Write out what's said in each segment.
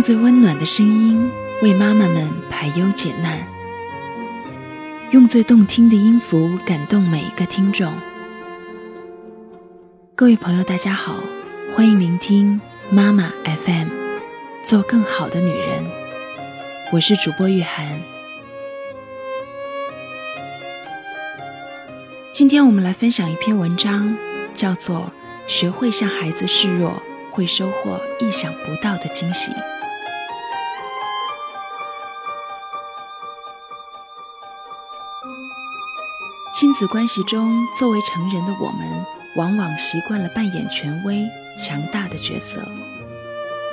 用最温暖的声音为妈妈们排忧解难，用最动听的音符感动每一个听众。各位朋友，大家好，欢迎聆听妈妈 FM，做更好的女人。我是主播玉涵。今天我们来分享一篇文章，叫做《学会向孩子示弱》。会收获意想不到的惊喜。亲子关系中，作为成人的我们，往往习惯了扮演权威、强大的角色，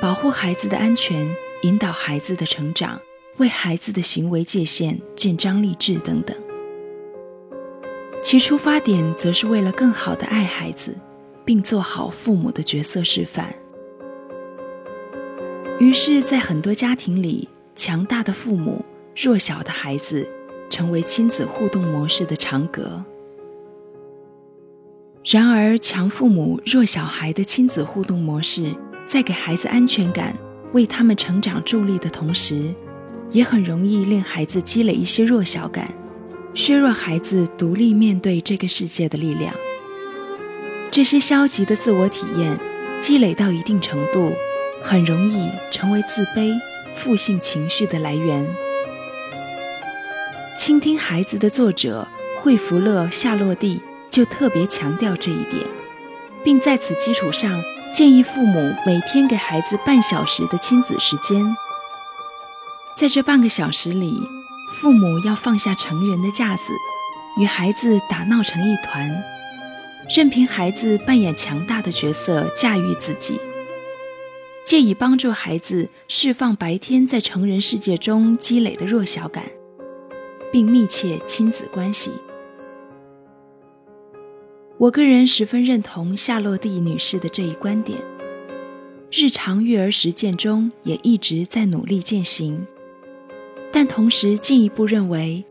保护孩子的安全，引导孩子的成长，为孩子的行为界限建章立制等等。其出发点，则是为了更好的爱孩子。并做好父母的角色示范。于是，在很多家庭里，强大的父母、弱小的孩子，成为亲子互动模式的常格。然而，强父母、弱小孩的亲子互动模式，在给孩子安全感、为他们成长助力的同时，也很容易令孩子积累一些弱小感，削弱孩子独立面对这个世界的力量。这些消极的自我体验积累到一定程度，很容易成为自卑、负性情绪的来源。倾听孩子的作者惠弗勒·夏洛蒂就特别强调这一点，并在此基础上建议父母每天给孩子半小时的亲子时间。在这半个小时里，父母要放下成人的架子，与孩子打闹成一团。任凭孩子扮演强大的角色，驾驭自己，借以帮助孩子释放白天在成人世界中积累的弱小感，并密切亲子关系。我个人十分认同夏洛蒂女士的这一观点，日常育儿实践中也一直在努力践行，但同时进一步认为，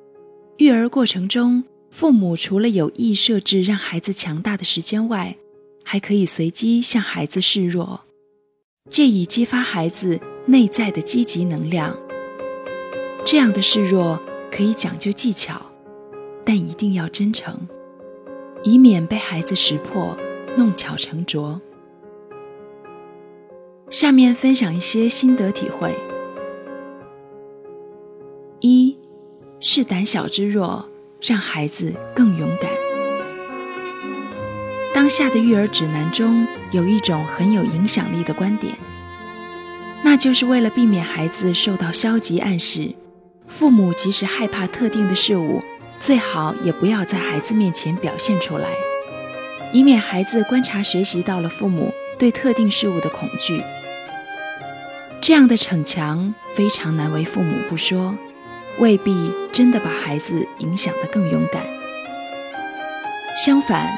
育儿过程中。父母除了有意设置让孩子强大的时间外，还可以随机向孩子示弱，借以激发孩子内在的积极能量。这样的示弱可以讲究技巧，但一定要真诚，以免被孩子识破，弄巧成拙。下面分享一些心得体会：一是胆小之弱。让孩子更勇敢。当下的育儿指南中有一种很有影响力的观点，那就是为了避免孩子受到消极暗示，父母即使害怕特定的事物，最好也不要在孩子面前表现出来，以免孩子观察学习到了父母对特定事物的恐惧。这样的逞强非常难为父母不说。未必真的把孩子影响得更勇敢。相反，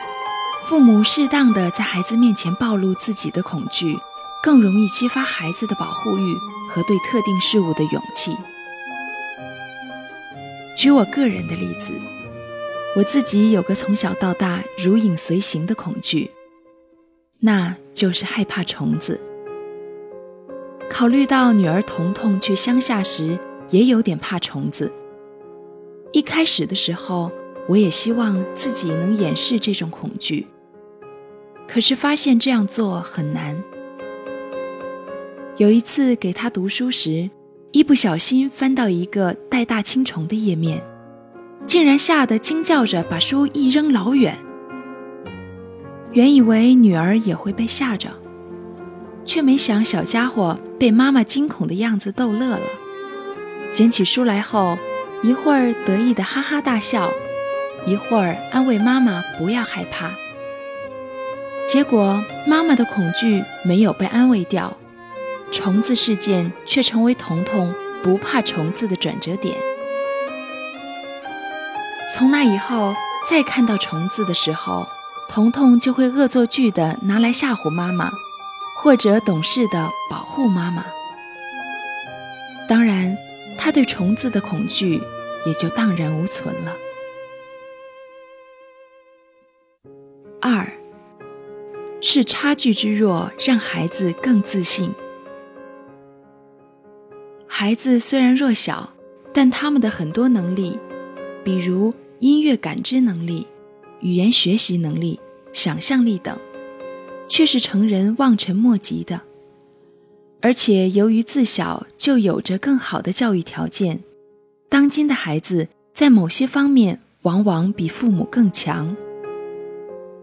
父母适当的在孩子面前暴露自己的恐惧，更容易激发孩子的保护欲和对特定事物的勇气。举我个人的例子，我自己有个从小到大如影随形的恐惧，那就是害怕虫子。考虑到女儿彤彤去乡下时，也有点怕虫子。一开始的时候，我也希望自己能掩饰这种恐惧，可是发现这样做很难。有一次给他读书时，一不小心翻到一个带大青虫的页面，竟然吓得惊叫着把书一扔老远。原以为女儿也会被吓着，却没想小家伙被妈妈惊恐的样子逗乐了。捡起书来后，一会儿得意的哈哈大笑，一会儿安慰妈妈不要害怕。结果妈妈的恐惧没有被安慰掉，虫子事件却成为彤彤不怕虫子的转折点。从那以后，再看到虫子的时候，彤彤就会恶作剧的拿来吓唬妈妈，或者懂事的保护妈妈。当然。他对虫子的恐惧也就荡然无存了。二是差距之弱让孩子更自信。孩子虽然弱小，但他们的很多能力，比如音乐感知能力、语言学习能力、想象力等，却是成人望尘莫及的。而且由于自小就有着更好的教育条件，当今的孩子在某些方面往往比父母更强。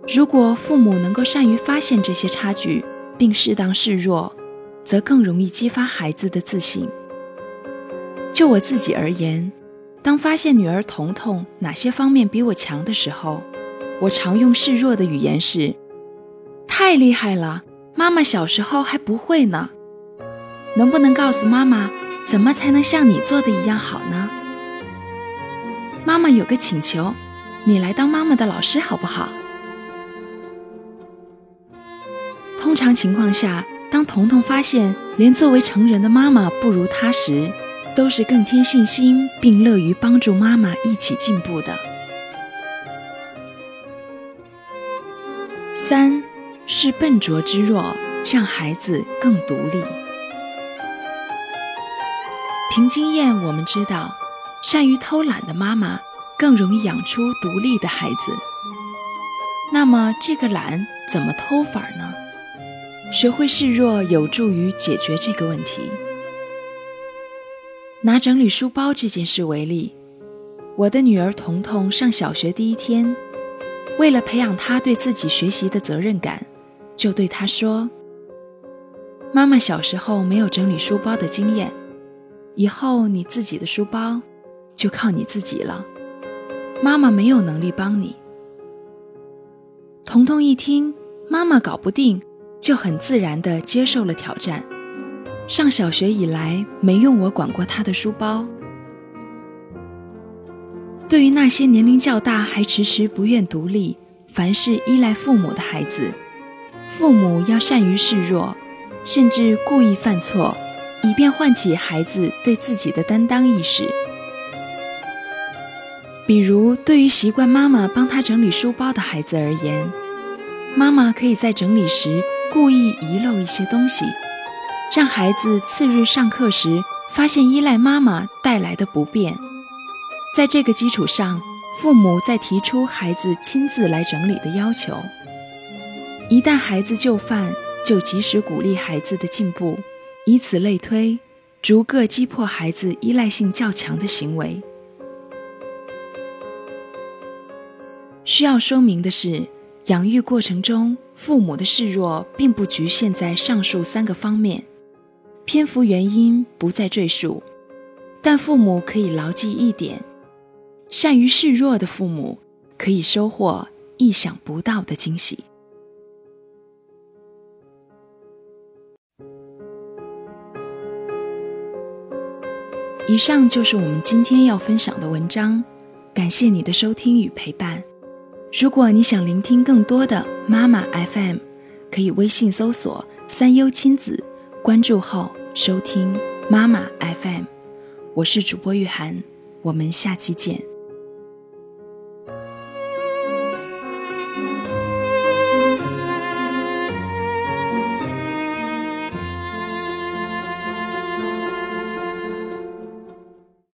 如果父母能够善于发现这些差距，并适当示弱，则更容易激发孩子的自信。就我自己而言，当发现女儿彤彤哪些方面比我强的时候，我常用示弱的语言是：“太厉害了，妈妈小时候还不会呢。能不能告诉妈妈，怎么才能像你做的一样好呢？”妈妈有个请求，你来当妈妈的老师好不好？通常情况下，当彤彤发现连作为成人的妈妈不如她时，都是更添信心，并乐于帮助妈妈一起进步的。三是笨拙之弱，让孩子更独立。凭经验，我们知道，善于偷懒的妈妈更容易养出独立的孩子。那么，这个懒怎么偷法呢？学会示弱，有助于解决这个问题。拿整理书包这件事为例，我的女儿彤彤上小学第一天，为了培养她对自己学习的责任感，就对她说：“妈妈小时候没有整理书包的经验，以后你自己的书包就靠你自己了，妈妈没有能力帮你。”彤彤一听妈妈搞不定，就很自然地接受了挑战。上小学以来，没用我管过他的书包。对于那些年龄较大还迟迟不愿独立、凡事依赖父母的孩子，父母要善于示弱，甚至故意犯错，以便唤起孩子对自己的担当意识。比如，对于习惯妈妈帮他整理书包的孩子而言，妈妈可以在整理时故意遗漏一些东西。让孩子次日上课时发现依赖妈妈带来的不便，在这个基础上，父母再提出孩子亲自来整理的要求。一旦孩子就范，就及时鼓励孩子的进步，以此类推，逐个击破孩子依赖性较强的行为。需要说明的是，养育过程中父母的示弱并不局限在上述三个方面。篇幅原因不再赘述，但父母可以牢记一点：善于示弱的父母可以收获意想不到的惊喜。以上就是我们今天要分享的文章，感谢你的收听与陪伴。如果你想聆听更多的妈妈 FM，可以微信搜索“三优亲子”。关注后收听妈妈 FM，我是主播玉涵，我们下期见。